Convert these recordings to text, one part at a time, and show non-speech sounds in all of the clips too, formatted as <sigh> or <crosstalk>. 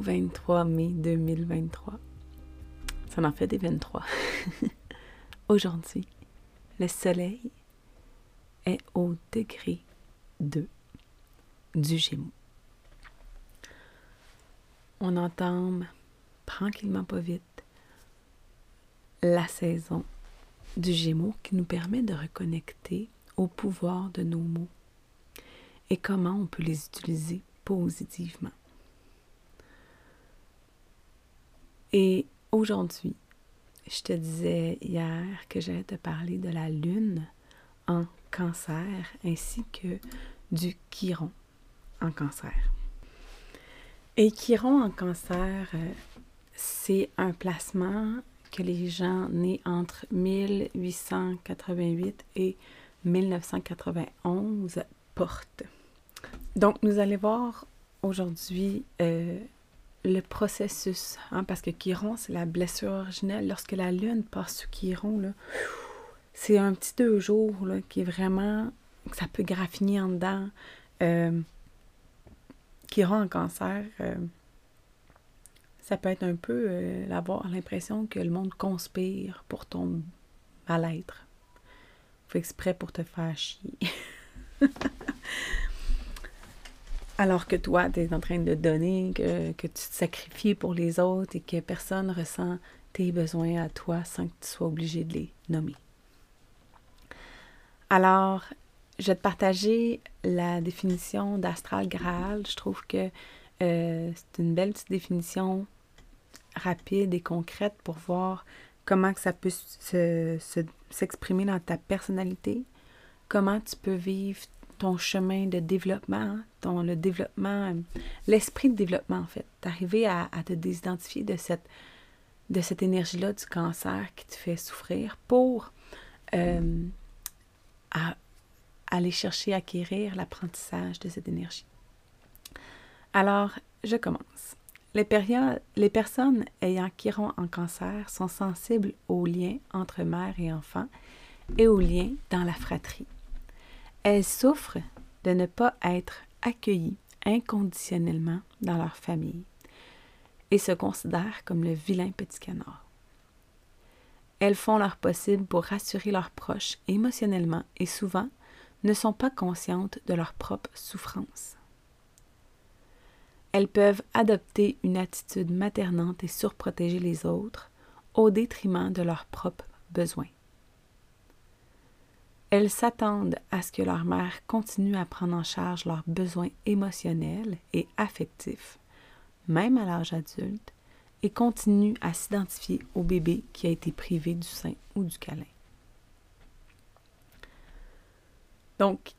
Bon 23 mai 2023. Ça en fait des 23. <laughs> Aujourd'hui, le soleil est au degré 2 du Gémeaux. On entame tranquillement pas vite la saison du Gémeaux qui nous permet de reconnecter au pouvoir de nos mots et comment on peut les utiliser positivement. Et aujourd'hui, je te disais hier que j'allais te parler de la lune en cancer ainsi que du chiron en cancer. Et chiron en cancer, euh, c'est un placement que les gens nés entre 1888 et 1991 portent. Donc, nous allons voir aujourd'hui euh, le processus, hein, parce que Chiron, c'est la blessure originelle. Lorsque la lune passe sous Chiron, c'est un petit deux jours qui est vraiment, ça peut graffiner en dedans. Euh, Chiron en cancer, euh, ça peut être un peu avoir l'impression que le monde conspire pour ton mal-être. Fait exprès pour te faire chier. <laughs> Alors que toi, tu es en train de donner, que, tu te sacrifies pour les autres et que personne ressent tes besoins à toi sans que tu sois obligé de les nommer. Alors, je vais te partager la définition d'astral Graal. Je trouve que euh, c'est une belle petite définition rapide et concrète pour voir comment ça peut s'exprimer dans ta personnalité, comment tu peux vivre ton chemin de développement, ton, le développement, l'esprit de développement en fait, d'arriver à, te désidentifier de cette, de cette énergie-là du cancer qui te fait souffrir pour euh, aller chercher, acquérir l'apprentissage de cette énergie. Alors, je commence. Les, les personnes ayant Chiron en cancer sont sensibles aux liens entre mère et enfant et aux liens dans la fratrie. Elles souffrent de ne pas être accueillies inconditionnellement dans leur famille et se considèrent comme le vilain petit canard. Elles font leur possible pour rassurer leurs proches émotionnellement et souvent ne sont pas conscientes de leur propre souffrance. Elles peuvent adopter une attitude maternante et surprotéger les autres au détriment de leurs propres besoins. Elles s'attendent à ce que leur mère continue à prendre en charge leurs besoins émotionnels et affectifs, même à l'âge adulte, et continuent à s'identifier au bébé qui a été privé du sein ou du câlin. Donc,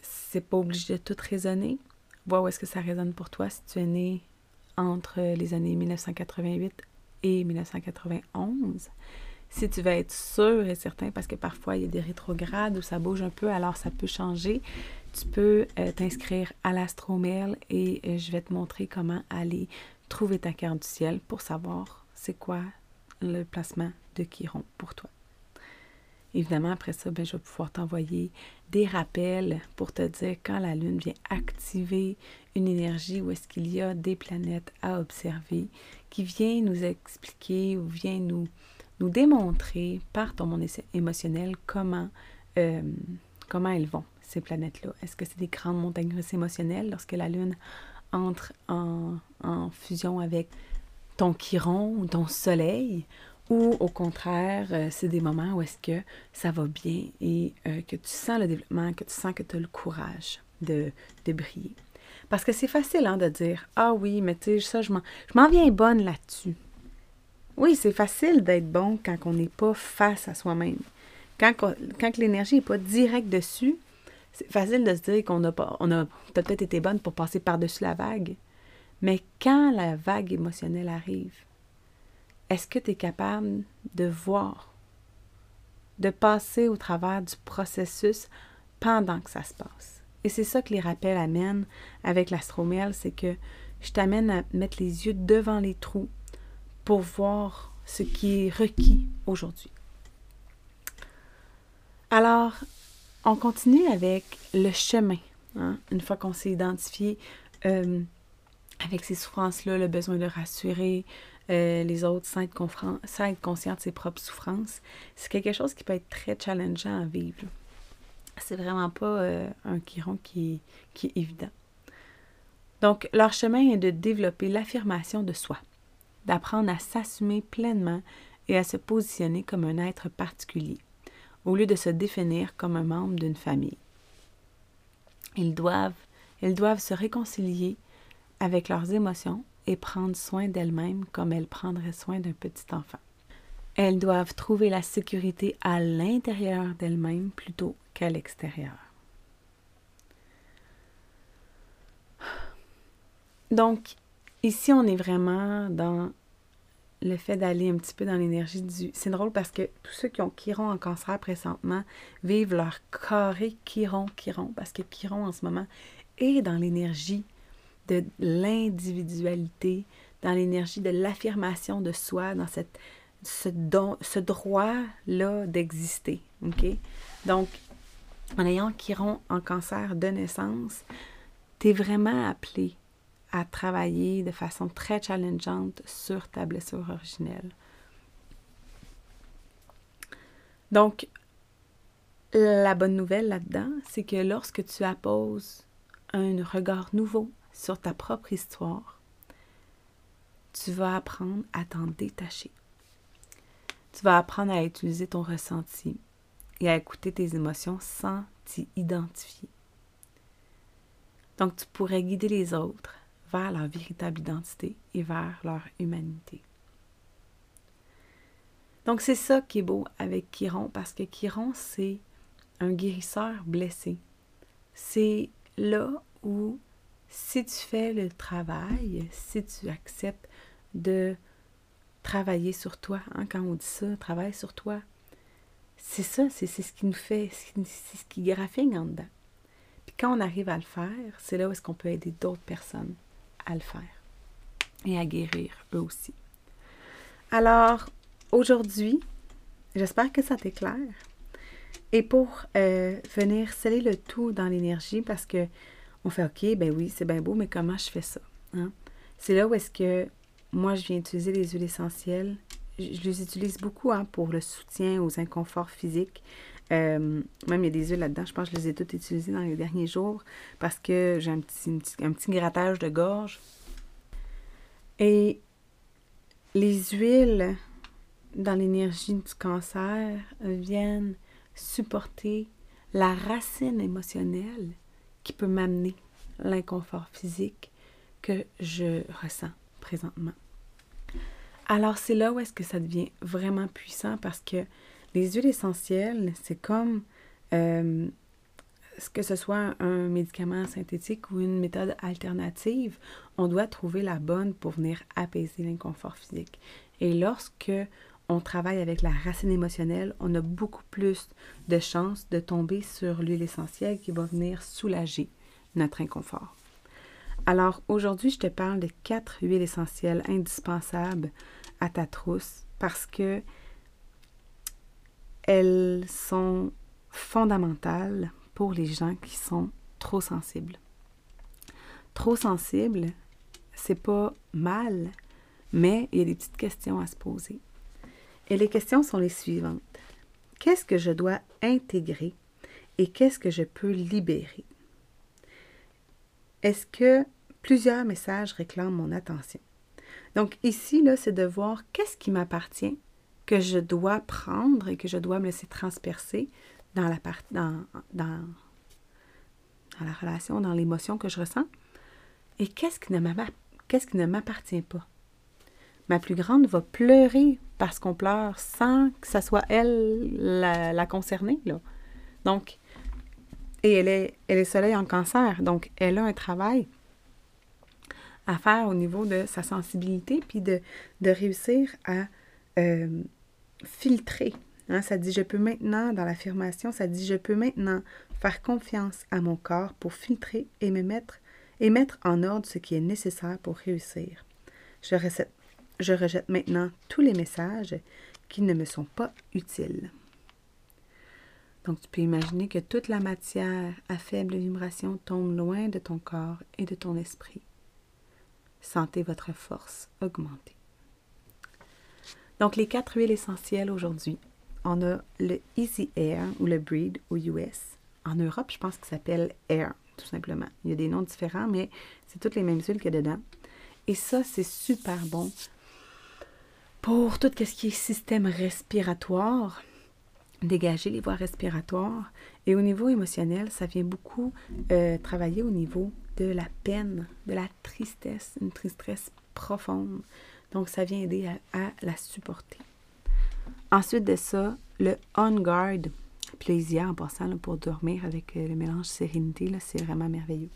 c'est pas obligé de tout raisonner. Vois où est-ce que ça résonne pour toi si tu es né entre les années 1988 et 1991 si tu veux être sûr et certain, parce que parfois il y a des rétrogrades où ça bouge un peu, alors ça peut changer, tu peux euh, t'inscrire à l'astromail et euh, je vais te montrer comment aller trouver ta carte du ciel pour savoir c'est quoi le placement de Chiron pour toi. Évidemment, après ça, ben, je vais pouvoir t'envoyer des rappels pour te dire quand la Lune vient activer une énergie où est-ce qu'il y a des planètes à observer qui vient nous expliquer ou vient nous nous démontrer par ton monde émotionnel comment, euh, comment elles vont, ces planètes-là. Est-ce que c'est des grandes montagnes russes émotionnelles lorsque la Lune entre en, fusion avec ton chiron ou ton soleil, ou au contraire, euh, c'est des moments où est-ce que ça va bien et euh, que tu sens le développement, que tu sens que tu as le courage de, de briller? Parce que c'est facile hein, de dire Ah oui, mais tu sais, ça, je m'en viens bonne là-dessus. Oui, c'est facile d'être bon quand on n'est pas face à soi-même. Quand, quand l'énergie n'est pas directe dessus, c'est facile de se dire qu'on a, peut-être été bonne pour passer par-dessus la vague. Mais quand la vague émotionnelle arrive, est-ce que tu es capable de voir, de passer au travers du processus pendant que ça se passe? Et c'est ça que les rappels amènent avec l'astromiel, c'est que je t'amène à mettre les yeux devant les trous pour voir ce qui est requis aujourd'hui. Alors, on continue avec le chemin. Hein. Une fois qu'on s'est identifié euh, avec ces souffrances-là, le besoin de rassurer euh, les autres sans être, conscient de ses propres souffrances, c'est quelque chose qui peut être très challengeant à vivre. C'est vraiment pas euh, un chiron qui, qui est évident. Donc, leur chemin est de développer l'affirmation de soi d'apprendre à s'assumer pleinement et à se positionner comme un être particulier, au lieu de se définir comme un membre d'une famille. Ils doivent, elles doivent se réconcilier avec leurs émotions et prendre soin d'elles-mêmes comme elles prendraient soin d'un petit enfant. Elles doivent trouver la sécurité à l'intérieur d'elles-mêmes plutôt qu'à l'extérieur. Donc, Ici, on est vraiment dans le fait d'aller un petit peu dans l'énergie du... C'est drôle parce que tous ceux qui ont Chiron en cancer présentement vivent leur carré Chiron, Chiron, parce que Chiron en ce moment est dans l'énergie de l'individualité, dans l'énergie de l'affirmation de soi, dans ce, droit-là d'exister. Donc, en ayant Chiron en cancer de naissance, tu es vraiment appelé à travailler de façon très challengeante sur ta blessure originelle. Donc, la bonne nouvelle là-dedans, c'est que lorsque tu apposes un regard nouveau sur ta propre histoire, tu vas apprendre à t'en détacher. Tu vas apprendre à utiliser ton ressenti et à écouter tes émotions sans t'y identifier. Donc, tu pourrais guider les autres vers leur véritable identité et vers leur humanité. Donc c'est ça qui est beau avec Chiron, parce que Chiron, c'est un guérisseur blessé. C'est là où, si tu fais le travail, si tu acceptes de travailler sur toi, hein, quand on dit ça, travaille sur toi, c'est ça, c'est ce qui nous fait, c'est ce qui graphine en dedans. Puis quand on arrive à le faire, c'est là où est-ce qu'on peut aider d'autres personnes à le faire et à guérir eux aussi. Alors, aujourd'hui, j'espère que ça t'éclaire. Et pour euh, venir sceller le tout dans l'énergie, parce que on fait OK, ben oui, c'est bien beau, mais comment je fais ça? Hein? C'est là où est-ce que moi, je viens utiliser les huiles essentielles. Je, les utilise beaucoup hein, pour le soutien aux inconforts physiques. Euh, même il y a des huiles là-dedans. Je pense que je les ai toutes utilisées dans les derniers jours parce que j'ai un petit, un petit grattage de gorge. Et les huiles dans l'énergie du cancer viennent supporter la racine émotionnelle qui peut m'amener l'inconfort physique que je ressens présentement. Alors c'est là où est-ce que ça devient vraiment puissant parce que les huiles essentielles, c'est comme euh, que ce soit un médicament synthétique ou une méthode alternative, on doit trouver la bonne pour venir apaiser l'inconfort physique. Et lorsque on travaille avec la racine émotionnelle, on a beaucoup plus de chances de tomber sur l'huile essentielle qui va venir soulager notre inconfort. Alors aujourd'hui, je te parle de quatre huiles essentielles indispensables à ta trousse parce que elles sont fondamentales pour les gens qui sont trop sensibles. Trop sensible, c'est pas mal, mais il y a des petites questions à se poser. Et les questions sont les suivantes. Qu'est-ce que je dois intégrer et qu'est-ce que je peux libérer? Est-ce que plusieurs messages réclament mon attention? Donc ici, là, c'est de voir qu'est-ce qui m'appartient que je dois prendre et que je dois me laisser transpercer dans la, dans, dans, dans la relation, dans l'émotion que je ressens, Et qu'est-ce qui ne m'appartient pas? Ma plus grande va pleurer parce qu'on pleure sans que ça soit elle la, concernée. Là. Donc, et elle est, elle est soleil en cancer, donc elle a un travail à faire au niveau de sa sensibilité, puis de, de réussir à euh, filtrer. Hein. ça dit, je peux maintenant, dans l'affirmation, ça dit, je peux maintenant faire confiance à mon corps pour filtrer et me mettre et mettre en ordre ce qui est nécessaire pour réussir. Je, je rejette maintenant tous les messages qui ne me sont pas utiles. Donc, tu peux imaginer que toute la matière à faible vibration tombe loin de ton corps et de ton esprit. Sentez votre force augmenter. Donc, les quatre huiles essentielles aujourd'hui. On a le Easy Air ou le Breed aux US. En Europe, je pense qu'il s'appelle Air, tout simplement. Il y a des noms différents, mais c'est toutes les mêmes huiles qu'il y a dedans. Et ça, c'est super bon pour tout ce qui est système respiratoire, dégager les voies respiratoires. Et au niveau émotionnel, ça vient beaucoup euh, travailler au niveau de la peine, de la tristesse, une tristesse profonde. Donc, ça vient aider à, la supporter. Ensuite de ça, le On Guard plaisir en passant pour dormir avec euh, le mélange sérénité, c'est vraiment merveilleux.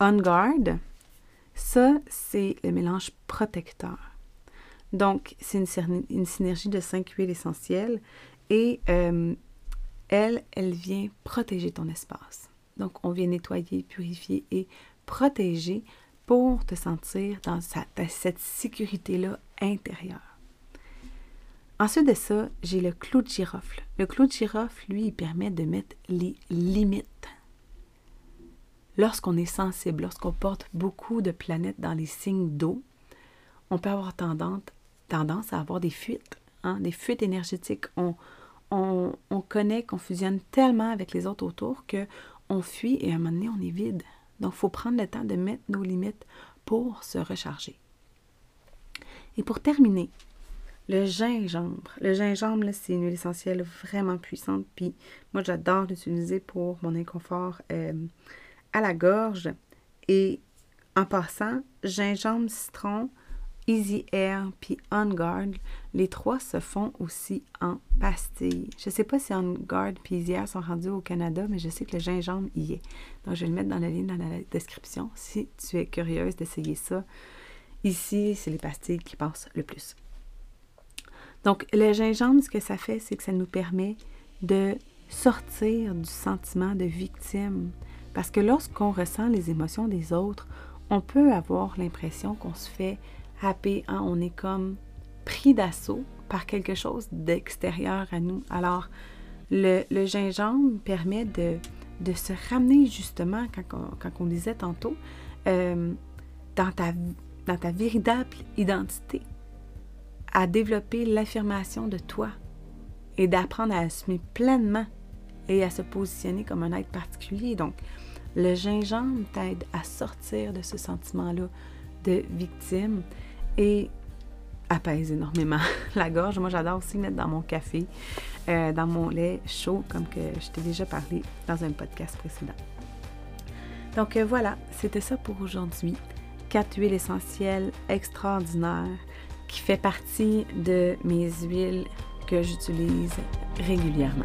On Guard, ça, c'est le mélange protecteur. Donc, c'est une, synergie de cinq huiles essentielles et euh, elle, elle vient protéger ton espace. Donc, on vient nettoyer, purifier et protéger pour te sentir dans cette sécurité-là intérieure. Ensuite de ça, j'ai le clou de girofle. Le clou de girofle, lui, il permet de mettre les limites. Lorsqu'on est sensible, lorsqu'on porte beaucoup de planètes dans les signes d'eau, on peut avoir tendance, à avoir des fuites, hein, des fuites énergétiques. On, on, on fusionne tellement avec les autres autour que on fuit et à un moment donné, on est vide. Donc, il faut prendre le temps de mettre nos limites pour se recharger. Et pour terminer, le gingembre. Le gingembre, c'est une huile essentielle vraiment puissante. Puis moi, j'adore l'utiliser pour mon inconfort euh, à la gorge. Et en passant, gingembre, citron, Easy Air puis On Guard, les trois se font aussi en pastille. Je ne sais pas si On Guard puis Easy Air sont rendus au Canada, mais je sais que le gingembre y est. Donc, je vais le mettre dans la ligne dans la description si tu es curieuse d'essayer ça. Ici, c'est les pastilles qui passent le plus. Donc, le gingembre, ce que ça fait, c'est que ça nous permet de sortir du sentiment de victime. Parce que lorsqu'on ressent les émotions des autres, on peut avoir l'impression qu'on se fait happer, hein? on est comme pris d'assaut par quelque chose d'extérieur à nous. Alors, le, gingembre permet de, se ramener justement, quand on, quand on disait tantôt, euh, dans, ta, dans ta véritable identité, à développer l'affirmation de toi et d'apprendre à assumer pleinement et à se positionner comme un être particulier. Donc, le gingembre t'aide à sortir de ce sentiment-là de victime et apaise énormément <laughs> la gorge. Moi, j'adore aussi mettre dans mon café, euh, dans mon lait chaud, comme que je t'ai déjà parlé dans un podcast précédent. Donc euh, voilà, c'était ça pour aujourd'hui. Quatre huiles essentielles extraordinaires qui fait partie de mes huiles que j'utilise régulièrement.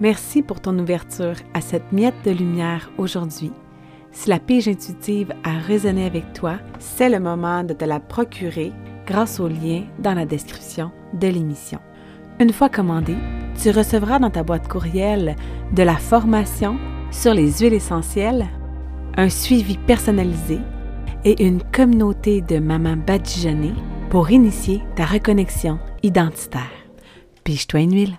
Merci pour ton ouverture à cette miette de lumière aujourd'hui. Si la pige intuitive a résonné avec toi, c'est le moment de te la procurer grâce au lien dans la description de l'émission. Une fois commandée, tu recevras dans ta boîte courriel de la formation sur les huiles essentielles, un suivi personnalisé et une communauté de mamans badigeonnées pour initier ta reconnexion identitaire. Pige-toi une huile.